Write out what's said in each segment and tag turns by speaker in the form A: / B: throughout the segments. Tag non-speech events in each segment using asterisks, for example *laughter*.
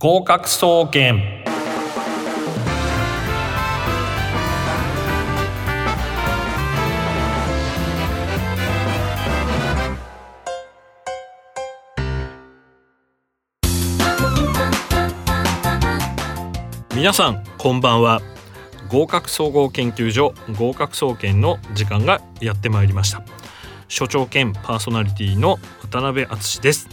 A: 合格総研。皆さんこんばんは。合格総合研究所合格総研の時間がやってまいりました。所長兼パーソナリティの渡辺敦です。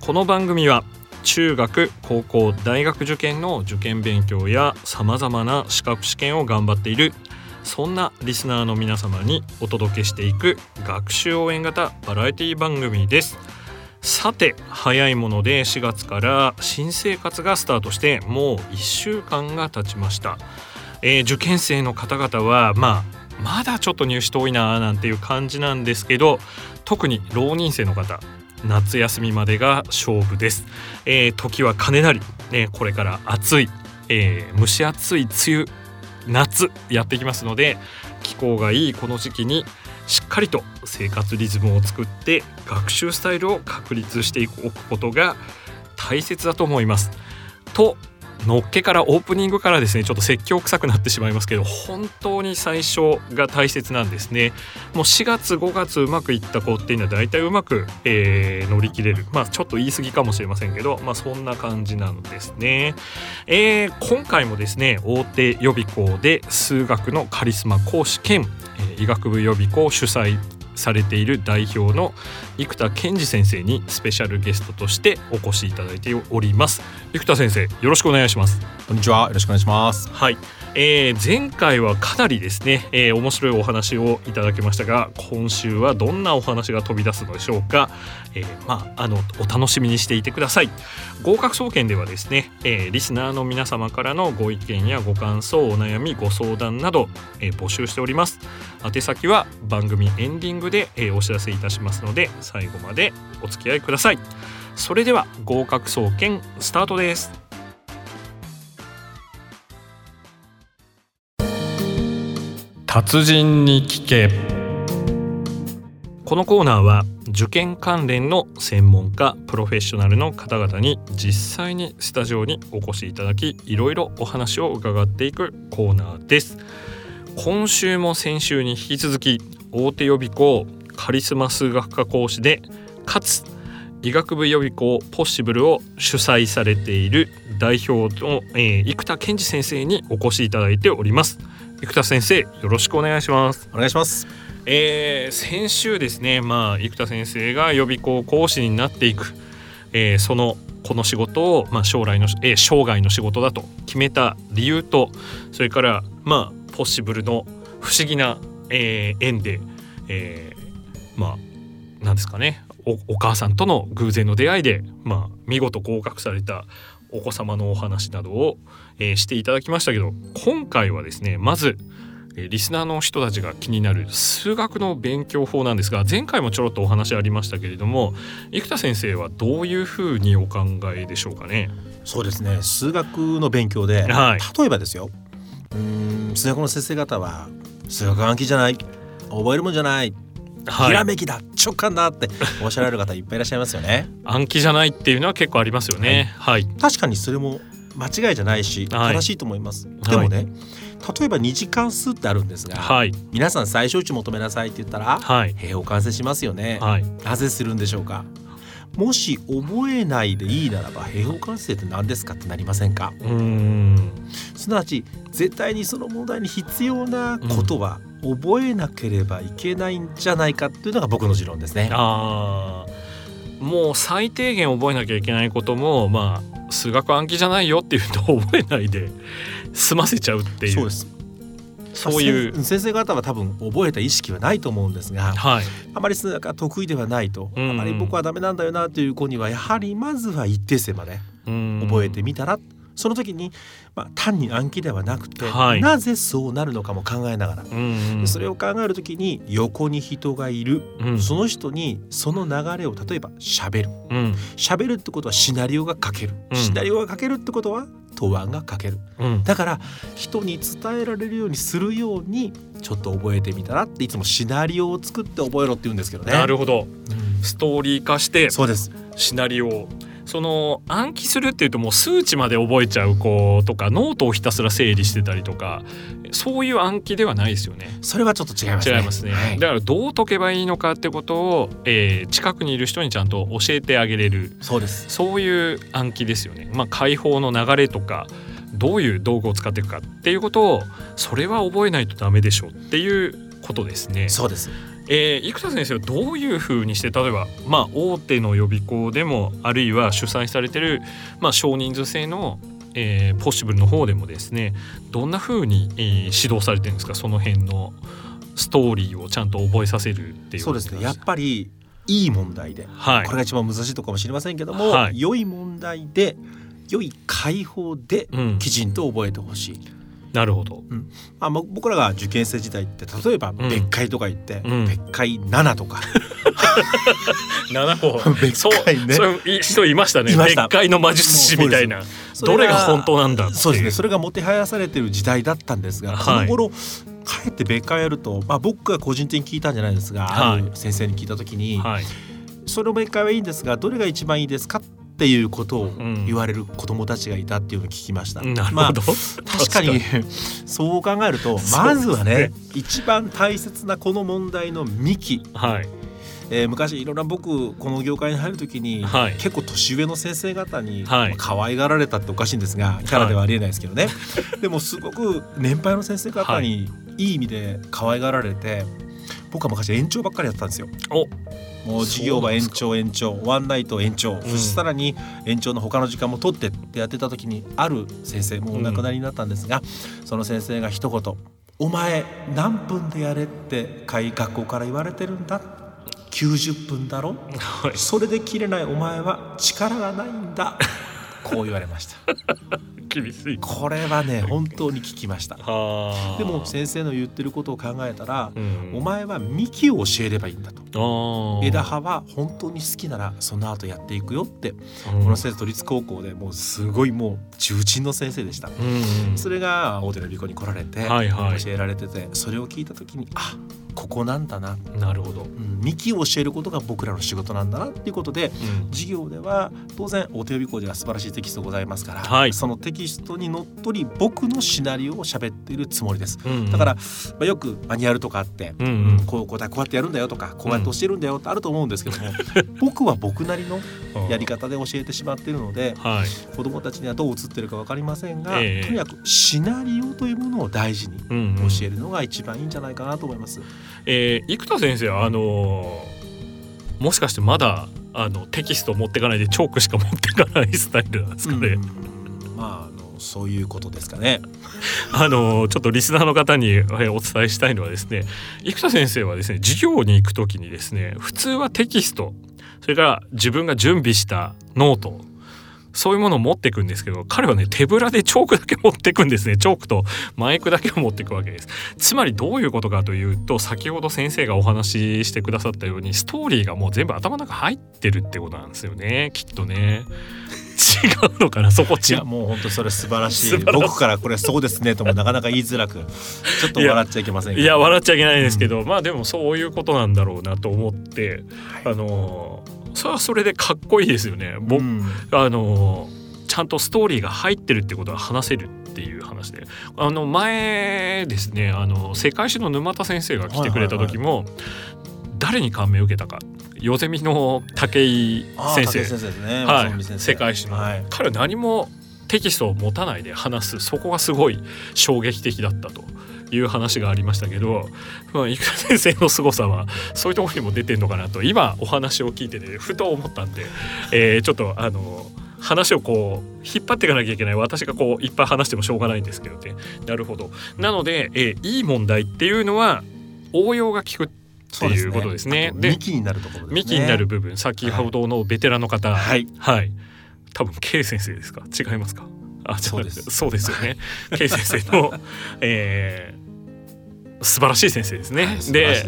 A: この番組は中学高校大学受験の受験勉強やさまざまな資格試験を頑張っているそんなリスナーの皆様にお届けしていく学習応援型バラエティ番組です。さて早いもので4月から新生活がスタートしてもう1週間が経ちました、えー、受験生の方々はまあまだちょっと入試遠いななんていう感じなんですけど特に浪人生の方夏休みまでが勝負です、えー、時は金なり、ね、これから暑い、えー、蒸し暑い梅雨夏やってきますので気候がいいこの時期にしっかりと生活リズムを作って学習スタイルを確立しておくことが大切だと思います。とのっけからオープニングからですねちょっと説教臭くなってしまいますけど本当に最初が大切なんですね。もう4月5月うまくいった子っていうのは大体うまく、えー、乗り切れる。まあちょっと言い過ぎかもしれませんけどまあそんな感じなんですね、えー、今回もですね大手予備校で数学のカリスマ講師兼、医学部予備校主催されている代表の生田健二先生にスペシャルゲストとしてお越しいただいております。生田先生よろしくお願いします。
B: こんにちは。よろしくお願いします。
A: はいえー、前回はかなりですね、えー、面白いお話をいただきましたが今週はどんなお話が飛び出すのでしょうか、えー、まああのお楽しみにしていてください。合格総研ではですね、え、リスナーの皆様からのご意見やご感想お悩みご相談など、え、募集しております。宛先は番組エンディングで、え、お知らせいたしますので最後までお付き合いください。それでは合格総研スタートです。達人に聞け。このコーナーは受験関連の専門家プロフェッショナルの方々に実際にスタジオにお越しいただきいろいろお話を伺っていくコーナーです。今週も先週に引き続き大手予備校カリスマ数学科講師でかつ医学部予備校ポッシブルを主催されている代表の、えー、生田健二先生にお越しいただいております。生田先生よろしくお願いします。
B: お願いします。
A: えー、先週ですねまあ生田先生が予備校講師になっていく、えー、そのこの仕事を、まあ、将来の、えー、生涯の仕事だと決めた理由とそれからまあポッシブルの不思議な、えー、縁で、えー、まあなんですかね。おお母さんとの偶然の出会いで、まあ、見事合格されたお子様のお話などを、えー、していただきましたけど今回はですねまずリスナーの人たちが気になる数学の勉強法なんですが前回もちょろっとお話ありましたけれども生田先生はどういうふうにお考えでしょうかね？
B: そうですね。数学の勉強で、はい、例えばですよ。うん数学の先生方は数学暗記じゃない。覚えるもんじゃないひらめきだ直感だっておっしゃられる方いっぱいいらっしゃいますよね。*laughs*
A: 暗記じゃないっていうのは結構ありますよね、はい、
B: はい、確かにそれも間違いじゃないし正しいと思います、はい、でもね、例えば二次関数ってあるんですが、はい、皆さん最小値求めなさいって言ったら、はい、平方完成しますよね、はい、なぜするんでしょうか？もし覚えないでいいならば平方完成って何ですかってなりませんか？うん。すなわち絶対にその問題に必要なことは覚えなければいけないんじゃないかっていうのが僕の持論ですね。
A: あもう最低限覚えなきゃいけないこともまあ数学暗記じゃないよっていうと覚えないで *laughs* 済ませちゃうっていう。
B: そうです。そういう。先生方は多分覚えた意識はないと思うんですが、はい、あまり数学が得意ではないと、あまり僕はダメなんだよなという子にはやはりまずは一定数まで覚えてみたらその時に、まあ、単に暗記ではなくて、はい、なぜそうなるのかも考えながら、うんうん、それを考える時に横に人がいる、うん、その人にその流れを例えばしゃべる。しゃべるってことはシナリオが書ける、うん、シナリオが書けるってことは答案が書ける、うん、だから人に伝えられるようにするようにちょっと覚えてみたらっていつもシナリオを作って覚えろって言うんですけどね。
A: なるほど、ストーリー化してそうです。シナリオその暗記するっていうともう数値まで覚えちゃう子とかノートをひたすら整理してたりとかそういう暗記ではないですよね。
B: それはちょっと違います
A: ね。違いますね。はい、だからどう解けばいいのかってことを、えー、近くにいる人にちゃんと教えてあげれる。
B: そうです。
A: そういう暗記ですよね。まあ解放の流れとか。どういう道具を使っていくかっていうことをそれは覚えないとダメでしょうっていうことですね。
B: そうです。
A: えー、生田先生はどういうふうにして例えば、まあ、大手の予備校でもあるいは主催されてる、まあ、少人数制の、えー、ポッシブルの方でもですねどんなふうに、えー、指導されてるんですか？その辺のストーリーをちゃんと覚えさせるっていう。
B: そうですね。やっぱりいい問題で、はい、これが一番難しいとこかもしれませんけども、はい、良い問題で良い解放できちんと覚えてほしい。うん
A: なるほど、う
B: ん、あ僕らが受験生時代って例えば別解とか言って、うん、別解7とか。
A: 7個 *laughs*
B: 別解ね。
A: そういう人いましたね。別解の魔術師みたいな。どれが本当なんだ
B: そうですね。それがもてはやされてる時代だったんですが、この頃かえって別解やると、まあ、僕が個人的に聞いたんじゃないですが、はい、先生に聞いた時に、はい、その別解はいいんですがどれが一番いいですかっていうことを言われる子どもたちがいたっていうのを聞きました。
A: うん、まあ、確
B: かにそう考えるとまずはね、ね、一番大切なこの問題の幹、はい。えー、昔いろんな僕この業界に入る時に、はい、結構年上の先生方に、はい、可愛がられたっておかしいんですがキャラではありえないですけどね、はい、でもすごく年配の先生方にいい意味で可愛がられて僕は昔延長ばっかりやったんですよ。もう授業は延長延長。ワンナイト延長、うん、そしてさらに延長の他の時間も取ってってやってた時にある先生もうお亡くなりになったんですが、うん、その先生が一言「お前何分でやれって学校から言われてるんだ」90分だろ、はい、それで切れないお前は力がないんだ *laughs* こう言われました
A: 厳しい。
B: これはね本当に聞きました。*laughs* でも先生の言ってることを考えたら、うん、お前は幹を教えればいいんだと。枝葉は本当に好きならその後やっていくよって、うん、この先生都立高校でもうすごいもう重鎮の先生でした、うん、それが大手の美子に来られて、はいはい、教えられててそれを聞いた時にあここなんだな。
A: なるほど、
B: うん、幹を教えることが僕らの仕事なんだなっていうことで、うん、授業では当然お手予備校では素晴らしいテキストございますから、はい、そのテキストにのっとり僕のシナリオを喋っているつもりです、うんうん、だから、まあ、よくマニュアルとかあって、うんうん、こうこうこうやってやるんだよとかこうやって教えるんだよってあると思うんですけども、*laughs* 僕は僕なりのやり方で教えてしまっているので、はい、子どもたちにはどう映ってるか分かりませんが、えー、とにかくシナリオというものを大事に教えるのが一番いいんじゃないかなと思います。うんうん
A: えー、生田先生あのー、もしかしてまだあのテキストを持っていかないでチョークしか持っていかないスタイルなんですかね？
B: まあそういうことですかね。
A: あのちょっとリスナーの方にお伝えしたいのはですね生田先生はですね授業に行く時にですね普通はテキストそれから自分が準備したノートそういうものを持っていくんですけど彼はね手ぶらでチョークだけ持っていくんですね。チョークとマイクだけを持っていくわけです。つまりどういうことかというと先ほど先生がお話ししてくださったようにストーリーがもう全部頭の中入ってるってことなんですよね。きっとね。うのかなそこ違
B: う。もう本当それ素晴らしい。僕からこれそうですねともなかなか言いづらくちょっと笑っちゃいけません
A: いや笑っちゃいけないですけど、うん、まあでもそういうことなんだろうなと思って、はい、あのそれはそれでかっこいいですよね。僕、うん、あのちゃんとストーリーが入ってるってことは話せるっていう話で。あの前ですねあの世界史の沼田先生が来てくれた時も、誰に感銘を受けたか。ヨゼミの武井先生。
B: 先生、ね、
A: はい、世界史の、はい、彼は何もテキストを持たないで話すそこがすごい衝撃的だったと。いう話がありましたけど、まあ、生田先生の凄さはそういうところにも出てるのかなと。今お話を聞いてて、ふと思ったんで、えー、ちょっとあの話をこう引っ張っていかなきゃいけない。私がこういっぱい話してもしょうがないんですけどね。なるほど。なので、えー、いい問題っていうのは応用が効くっていうことですね。
B: で、ね、幹になるところ、ね、
A: 幹になる部分先ほどのベテランの方。はい、はい、多分 K 先生ですか？違いますか？あそうです。そうですよね。K 先生の、*laughs* えー、素晴らしい先生ですね。はい、で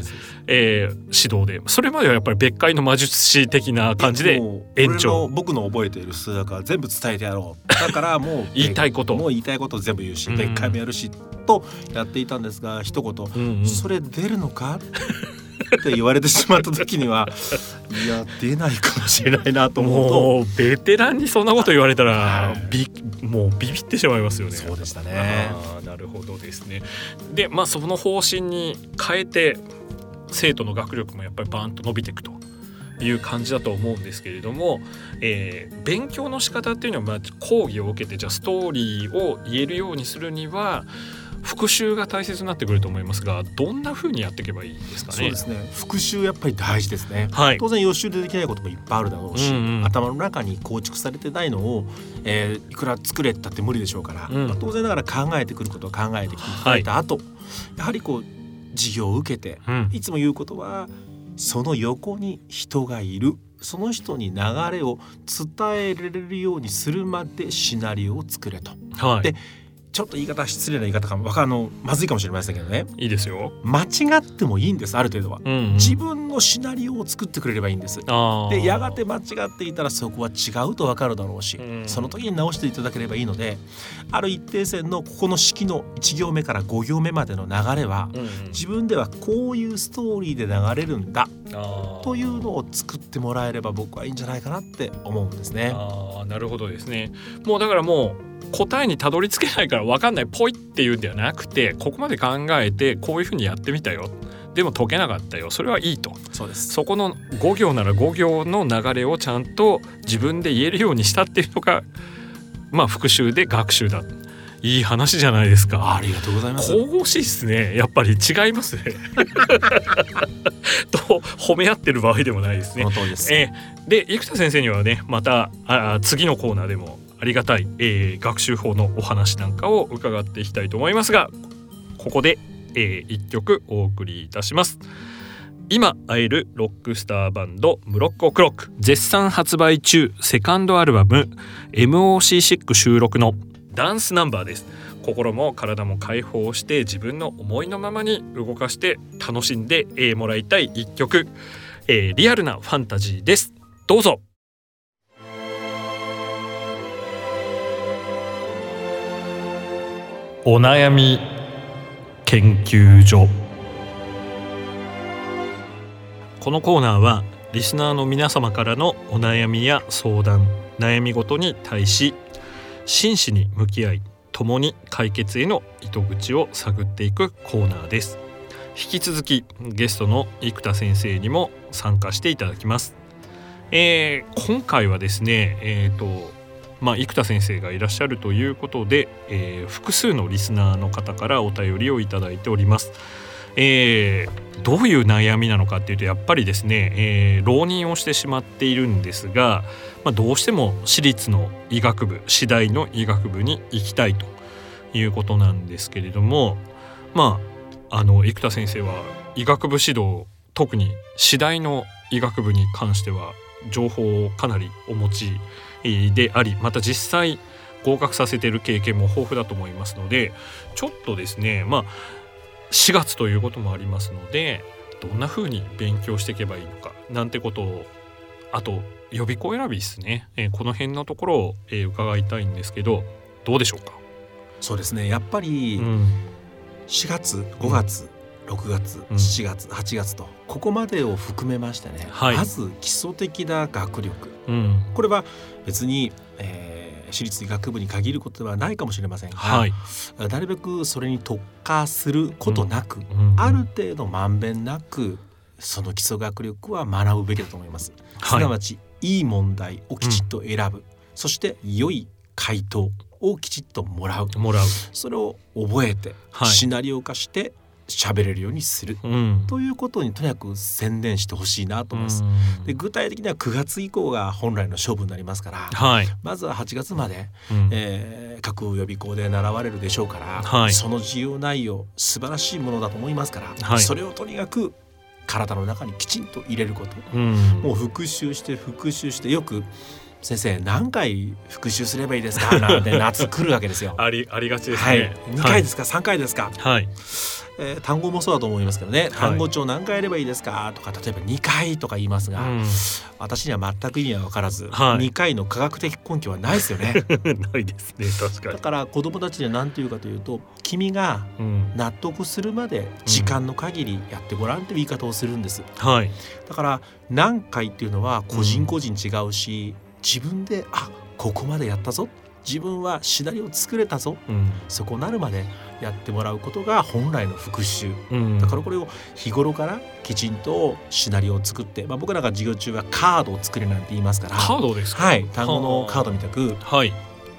A: えー、指導で。それまではやっぱり別解の魔術師的な感じで延長
B: 僕の覚えている数学は全部伝えてやろう。だからもう
A: 言いたいこと。
B: もう言いたいことを全部言うし、別解もやるしとやっていたんですが一言、うんうん、それ出るのか？って言われてしまった時にはいや出ないかもしれないなと思うと。
A: ベテランにそんなこと言われたらびもうビビってしまいますよね。
B: そうでしたね。
A: なるほどですね。でまあその方針に変えて生徒の学力もやっぱりバーンと伸びていくという感じだと思うんですけれども、えー、勉強の仕方っていうのはまあ講義を受けてじゃあストーリーを言えるようにするには復習が大切になってくると思いますがどんな風にやっていけばいいですかね？
B: そうですね。復習やっぱり大事ですね、はい、当然予習でできないこともいっぱいあるだろうし、うんうん、頭の中に構築されてないのを、えー、いくら作れたって無理でしょうから、うん、まあ、当然ながら考えてくることを考えてきた後、はい、やはりこう授業を受けて、うん、いつも言うことはその横に人がいる。その人に流れを伝えられるようにするまでシナリオを作れと。はい、でちょっと言い方失礼な言い方かも。あのまずいかもしれませんけどね。
A: いいですよ。
B: 間違ってもいいんですある程度は、うんうん、自分のシナリオを作ってくれればいいんです。でやがて間違っていたらそこは違うと分かるだろうし、うん、その時に直していただければいいのである一定線のここの式の1行目から5行目までの流れは、うんうん、自分ではこういうストーリーで流れるんだというのを作ってもらえれば僕はいいんじゃないかなって思うんですね。
A: あなるほどですね。もうだからもう答えにたどり着けないから分かんない。ぽいっていうんではなくてここまで考えてこういうふうにやってみたよ。でも解けなかったよ。それはいいと。
B: そうです。
A: そこの5行なら5行の流れをちゃんと自分で言えるようにしたっていうのがまあ復習で学習だ。いい話じゃないですか。
B: ありがとうございます。
A: 神々しいですね。やっぱり違いますね。*laughs* と褒め合ってる場合でもないですね。
B: その通りです、
A: えー、で生田先生にはねまたあ次のコーナーでもありがたい、えー、学習法のお話なんかを伺っていきたいと思いますがここで、えー、1曲お送りいたします。今会えるロックスターバンドムロックオクロック絶賛発売中セカンドアルバム MOC6 収録のダンスナンバーです。心も体も解放して自分の思いのままに動かして楽しんで、もらいたい一曲、えー、リアルなファンタジーです。どうぞ。お悩み研究所。このコーナーはリスナーの皆様からのお悩みや相談悩み事に対し真摯に向き合い共に解決への糸口を探っていくコーナーです。引き続きゲストの生田先生にも参加していただきます、えー、今回はですねえっ、ー、とまあ、生田先生がいらっしゃるということで、えー、複数のリスナーの方からお便りをいただいております。えー、どういう悩みなのかっていうとやっぱりですね、えー、浪人をしてしまっているんですが、まあ、どうしても私立の医学部私大の医学部に行きたいということなんですけれどもまああの生田先生は医学部指導特に私大の医学部に関しては情報をかなりお持ちでありまた実際合格させてる経験も豊富だと思いますのでちょっとですねまあ4月ということもありますのでどんな風に勉強していけばいいのかなんてことをあと予備校選びですね、えー、この辺のところを、えー、伺いたいんですけどどうでしょうか？
B: そうですね。やっぱり4月5月、うん、6月7月8月と。ここまでを含めましてね、はい、まず基礎的な学力、うん、これは別に、えー、私立医学部に限ることではないかもしれませんが、はい、なるべくそれに特化することなく、うん。うん、ある程度まんべんなくその基礎学力は学ぶべきだと思います。はい、すなわちいい問題をきちっと選ぶ、そして良い回答をきちっともらう。
A: もらう。
B: それを覚えて、シナリオ化して喋れるようにする、うん、ということにとにかく宣伝してほしいなと思います。で具体的には9月以降が本来の勝負になりますから、はい、まずは8月まで、うん、えー、各予備校で習われるでしょうから、はい、その授業内容素晴らしいものだと思いますから、はい、それをとにかく体の中にきちんと入れること、うん、もう復習して復習してよく先生何回復習すればいいですか？なんて夏来るわけですよ。*laughs*
A: ありありがちですね。はい、
B: 2回ですか、はい、3回ですか？
A: はい。
B: えー、単語もそうだと思いますけどね、単語帳何回やればいいですか？とか例えば2回とか言いますが、うん、私には全く意味は分からず、はい、2回の科学的根拠はないですよね。*laughs*
A: ないですね確かに。
B: だから子供たちには何て言うかというと君が納得するまで時間の限りやってごらんという言い方をするんです。
A: うん、はい、
B: だから何回っていうのは個人個人違うし、うん自分であここまでやったぞ自分はシナリオを作れたぞ、うん、そこなるまでやってもらうことが本来の復習、うん、だからこれを日頃からきちんとシナリオを作って、まあ、僕なんか授業中はカードを作れなんて言いますから。
A: カードですか、
B: はい、単語のカードみたく、
A: はい、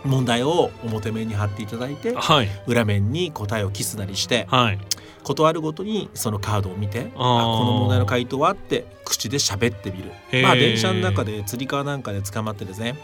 B: 問題を表面に貼っていただいて、はい、裏面に答えをキスなりして、はい、断るごとにそのカードを見てあこの問題の回答はって口で喋ってみるまあ電車の中でつり革なんかで捕まってですね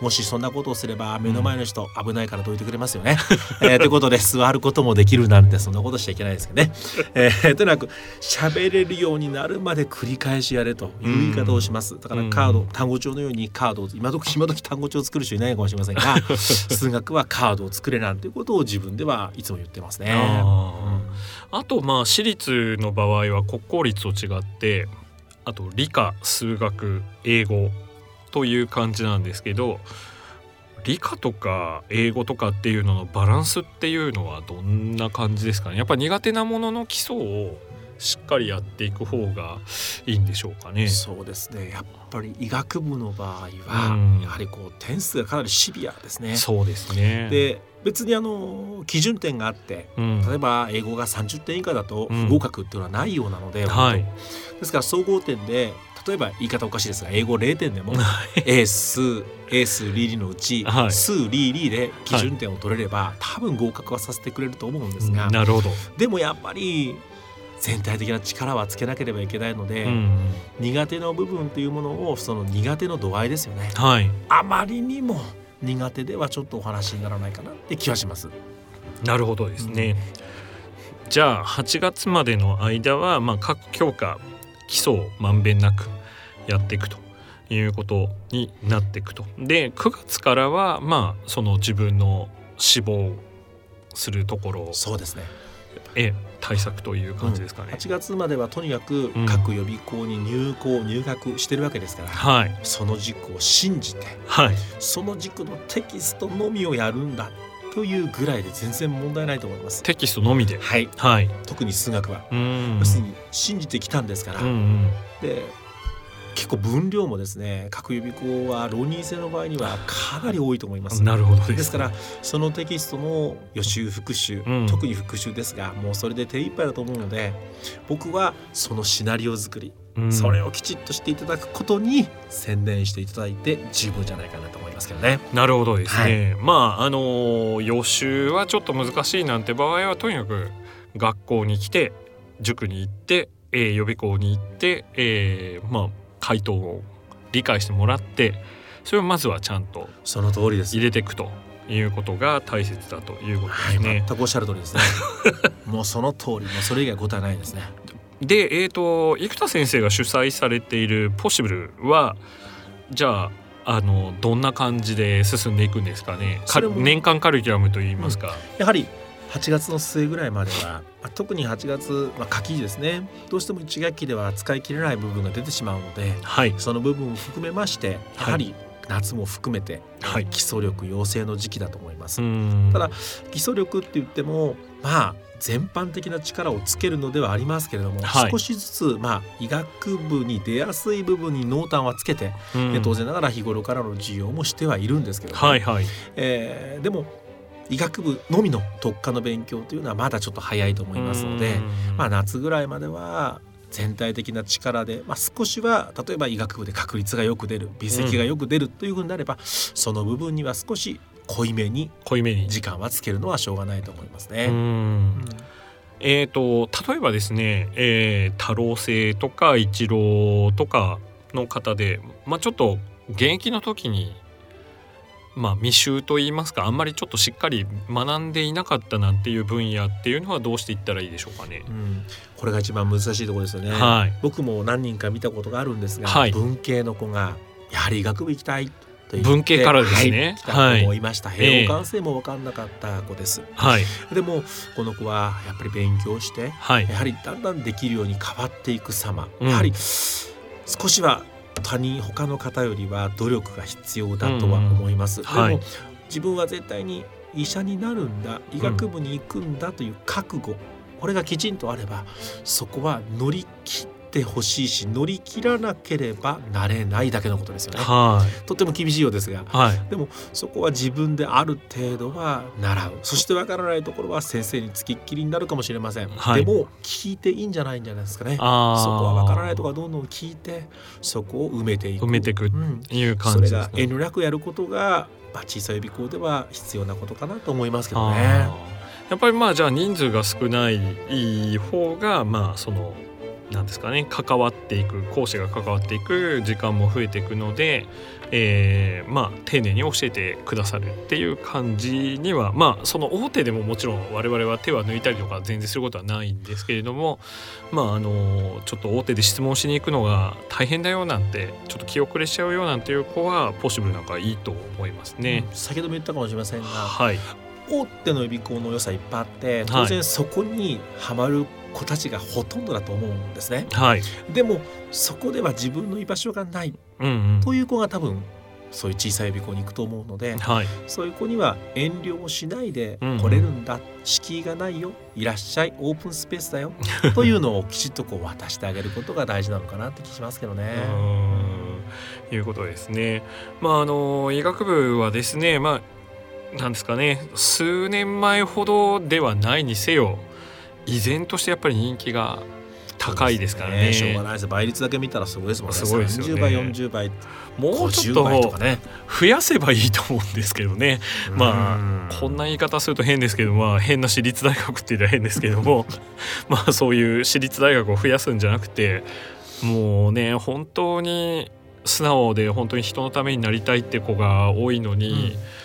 B: もしそんなことをすれば目の前の人危ないからどいてくれますよね。*laughs* えー、ということで座ることもできるなんてそんなことしちゃいけないですけどね。*laughs* えー、とにかく喋れるようになるまで繰り返しやれという言い方をします。だからカード単語帳のようにカードを今時今時単語帳を作る人いないかもしれませんが *laughs* 数学はカードを作れなんていうことを自分ではいつも言ってますね。
A: あ,、あとまあ私立の場合は国公立と違ってあと理科数学英語という感じなんですけど理科とか英語とかっていうののバランスっていうのはどんな感じですかねやっぱ苦手なものの基礎をしっかりやっていく方がいいんでしょうかね。
B: そうですねやっぱり医学部の場合は、やはりこう点数がかなりシビアですね。
A: そうですね
B: で別にあの基準点があって、うん、例えば英語が30点以下だと不合格っていうのはないようなので、うんはい、ですから総合点で例えば言い方おかしいですが英語0点でも *laughs* エースエースリリのうち、はい、数リリで基準点を取れれば、はい、多分合格はさせてくれると思うんですが、
A: なるほど。
B: でもやっぱり全体的な力はつけなければいけないので、うん、苦手な部分というものをその苦手の度合いですよね、
A: はい、
B: あまりにも苦手ではちょっとお話にならないかなって気はします。
A: なるほどですね、うん、じゃあ8月までの間は、まあ、各教科基礎をまんべんなくやっていくということになっていくと。で9月からはまあその自分の志望するところ
B: そうですね
A: え対策という感じですかね、うん、
B: 8月まではとにかく各予備校に入校、入学してるわけですから、
A: はい、
B: その軸を信じて、
A: はい、
B: その軸のテキストのみをやるんだというぐらいで全然問題ないと思います。
A: テキストのみで。
B: はい、
A: はい、
B: 特に数学は。要するに信じてきたんですから、うんうん、で結構分量もですね各予備校は浪人生の場合にはかなり多いと思います。
A: なるほど
B: です、からそのテキストの予習復習、うん、特に復習ですがもうそれで手一杯だと思うので僕はそのシナリオ作り、うん、それをきちっとしていただくことに専念していただいて十分じゃないかなと思いますけどね。
A: なるほどですね、はい、まああの予習はちょっと難しいなんて場合はとにかく学校に来て塾に行って、えー、予備校に行って、えー、まあ回答を理解してもらってそれをまずはちゃんと
B: その通りです
A: 入れていくということが大切だということですね。はい、
B: 全くおっしゃる通りですね。*laughs* もうその通り、もうそれ以外答えないですね。
A: で、えっ、ー、と生田先生が主催されているポッシブルはじゃああのどんな感じで進んでいくんですかね。年間カリキュラムといいますか。うん、
B: やはり8月の末ぐらいまでは特に8月、まあ、夏季ですね。どうしても1学期では使い切れない部分が出てしまうので、はい、その部分を含めましてやはり夏も含めて、はい、基礎力養成の時期だと思います。ただ基礎力って言ってもまあ全般的な力をつけるのではありますけれども、はい、少しずつ、まあ、医学部に出やすい部分に濃淡はつけて、うん、当然ながら日頃からの授業もしてはいるんですけども、
A: はいはい、
B: えー、でも医学部のみの特化の勉強というのはまだちょっと早いと思いますので、まあ、夏ぐらいまでは全体的な力で、まあ、少しは例えば医学部で確率がよく出る微積がよく出るというふうになれば、うん、その部分には少し濃いめに濃いめに。時間はつけるのはしょうがないと思いますね。うん。
A: えーと、例えばですね、えー、太郎星とか一郎とかの方で、まあ、ちょっと現役の時にまあ、未習といいますかあんまりちょっとしっかり学んでいなかったなんていう分野っていうのはどうしていったらいいでしょうかね。
B: うん、これが一番難しいところですよね、はい、僕も何人か見たことがあるんですが、はい、文系の子がやはり医学部行きたい
A: 文系からですね。
B: はい。思いました。平方完成も分かんなかった子です。
A: はい。
B: でもこの子はやっぱり勉強して、はい、やはりだんだんできるように変わっていく様、うん、やはり少しは他人他の方よりは努力が必要だとは思います。うん。うん、でも、はい、自分は絶対に医者になるんだ医学部に行くんだという覚悟、うん、これがきちんとあればそこは乗り切ってってほしいし乗り切らなければなれないだけのことですよね。はい、とても厳しいようですが、はい、でもそこは自分である程度は習う。そしてわからないところは先生につきっきりになるかもしれません、はい、でも聞いていいんじゃないんじゃないですかね。そこはわからないところはどんどん聞いてそこを埋めていく。
A: 埋めていくいう感じです、ね、
B: それが遠慮なくやることが、まあ、小さい予備校では必要なことかなと思いますけどね。
A: やっぱりまあじゃあ人数が少ない方がまあそのなんですかね関わっていく講師が関わっていく時間も増えていくので、えー、まあ丁寧に教えてくださるっていう感じにはまあその大手でももちろん我々は手は抜いたりとか全然することはないんですけれどもまああのちょっと大手で質問しに行くのが大変だよなんてちょっと気遅れしちゃうよなんていう子はポッシブルなんかいいと思いますね。
B: うん、先ほども言ったかもしれませんが、
A: はい、
B: 大手の予備校の良さいっぱいあって当然そこにはまる子たちがほとんどだと思うんですね。
A: はい、
B: でもそこでは自分の居場所がない、という子が多分そういう小さい予備校に行くと思うので、はい、そういう子には遠慮をしないで来れるんだ、うんうん、敷居がないよ。いらっしゃい。オープンスペースだよ。*laughs* というのをきちっとこう渡してあげることが大事なのかなって気しますけどね。
A: いうことですね。まああの医学部はですねまあなんですかね。数年前ほどではないにせよ依然としてやっぱり人気が高いですからね、
B: ね、しょうがないです。倍率だけ見たらすごいですもんね。
A: すごいですよね。
B: 30倍40倍
A: もうちょっと増やせばいいと思うんですけどね。まあこんな言い方すると変ですけどまあ変な私立大学って言ったら変ですけども。*laughs* まあそういう私立大学を増やすんじゃなくてもうね本当に素直で本当に人のためになりたいって子が多いのに、うん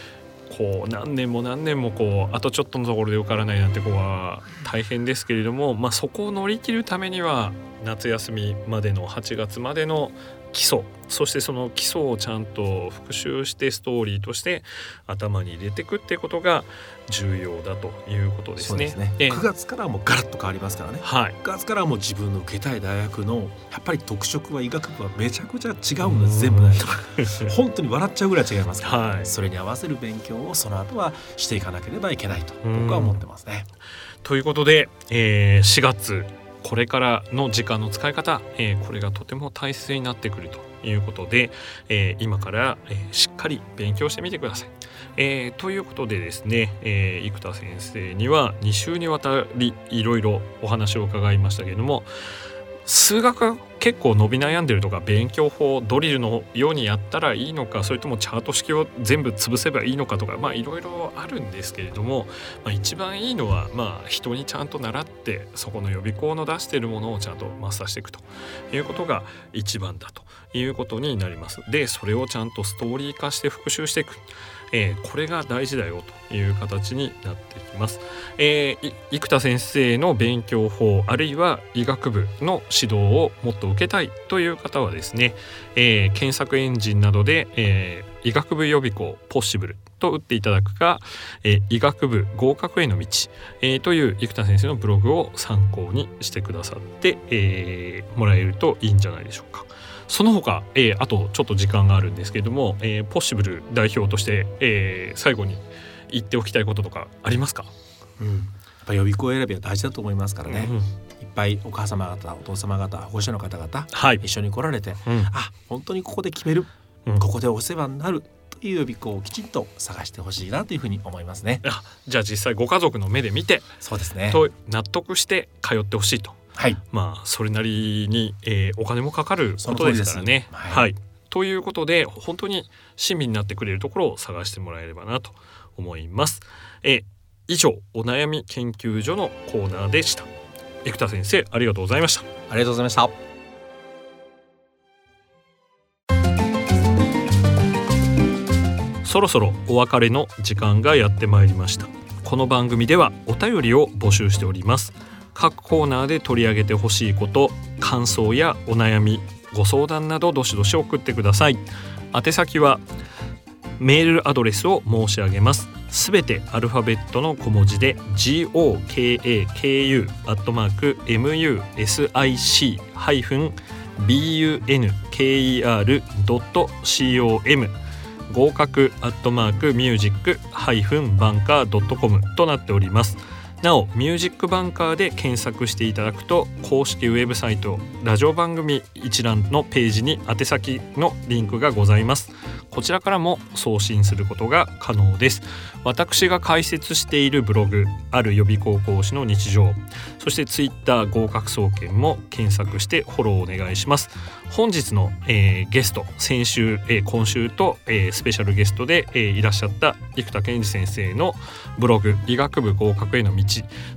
A: こう何年も何年もこうあとちょっとのところで受からないなんて子は大変ですけれども、まあ、そこを乗り切るためには夏休みまでの8月までの基礎。そしてその基礎をちゃんと復習してストーリーとして頭に入れていくっていうことが重要だということですね。すね。
B: 9月からもガラッと変わりますからね。
A: はい、
B: 9月からも自分の受けたい大学のやっぱり特色は医学部はめちゃくちゃ違うんです全部本当に笑っちゃうぐらい違いますから、はい、それに合わせる勉強をその後はしていかなければいけないと僕は思ってますね。
A: ということで、えー、4月これからの時間の使い方、えー、これがとても大切になってくるということで、えー、今から、えー、しっかり勉強してみてください。え、ということでですね、え生田先生には2週にわたりいろいろお話を伺いましたけれども数学結構伸び悩んでるとか勉強法ドリルのようにやったらいいのかそれともチャート式を全部潰せばいいのかとかまあいろいろあるんですけれども、まあ、一番いいのはまあ人にちゃんと習ってそこの予備校の出してるものをちゃんとマスターしていくということが一番だということになります。でそれをちゃんとストーリー化して復習していく。えー、これが大事だよという形になってきます。えー、生田先生の勉強法あるいは医学部の指導をもっと受けたいという方はですね、えー、検索エンジンなどで、え、医学部予備校ポッシブルと打っていただくか、え、医学部合格への道、え、という生田先生のブログを参考にしてくださって、え、もらえるといいんじゃないでしょうか。その他、えー、あとちょっと時間があるんですけれども、えー、ポッシブル代表として、えー、最後に言っておきたいこととかありますか、
B: うん、やっぱ予備校選びは大事だと思いますからね、うん、いっぱいお母様方お父様方保護者の方々、はい、一緒に来られて、うん、あ本当にここで決める、うん、ここでお世話になるという予備校をきちんと探してほしいなというふうに思いますね。
A: あじゃあ実際ご家族の目で見て
B: そうですね。
A: と納得して通ってほしいと
B: はい、
A: まあそれなりに、えー、お金もかかることですからね。はい、はい、ということで本当に親身になってくれるところを探してもらえればなと思います。えー、以上お悩み研究所のコーナーでした。生田先生ありがとうございました。
B: ありがとうございました。
A: そろそろお別れの時間がやってまいりましたこの番組ではお便りを募集しております各コーナーで取り上げてほしいこと感想やお悩みご相談などどしどし送ってください。宛先はメールアドレスを申し上げます。すべてアルファベットの小文字で GOKAKU アットマーク MUSIC ハイフン BUNKER.com 合格アットマークミュージックハイフンバンカー .com となっております。なおミュージックバンカーで検索していただくと公式ウェブサイトラジオ番組一覧のページに宛先のリンクがございます。こちらからも送信することが可能です。私が解説しているブログある予備高校師の日常そしてツイッター合格総研も検索してフォローお願いします。本日の、えー、ゲスト先週、えー、今週と、えー、スペシャルゲストで、えー、いらっしゃった生田健二先生のブログ医学部合格への道。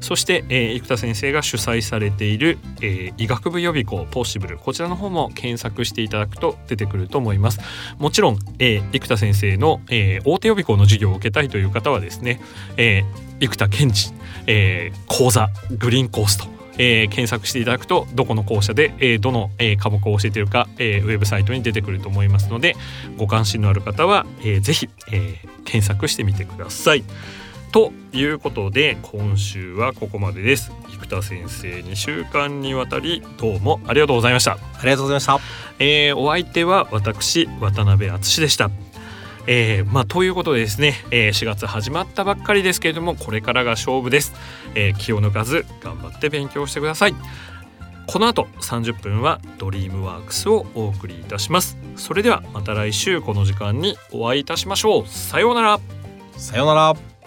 A: そして、えー、生田先生が主催されている、えー、医学部予備校ポッシブル。こちらの方も検索していただくと出てくると思います。もちろん、えー、生田先生の、えー、大手予備校の授業を受けたいという方はですね、えー、生田健二、えー、講座グリーンコーストえー、検索していただくとどこの校舎で、えー、どの、えー、科目を教えているか、えー、ウェブサイトに出てくると思いますのでご関心のある方は、えー、ぜひ、えー、検索してみてください。ということで今週はここまでです。生田先生2週間にわたりどうもありがとうございました。あ
B: りがとうございました、
A: えー、お相手は私渡辺敦でしたえー、まあ、ということでですね、えー、4月始まったばっかりですけれどもこれからが勝負です、えー、気を抜かず頑張って勉強してください。この後30分はドリームワークスをお送りいたします。それではまた来週この時間にお会いいたしましょう。さようなら。
B: さようなら。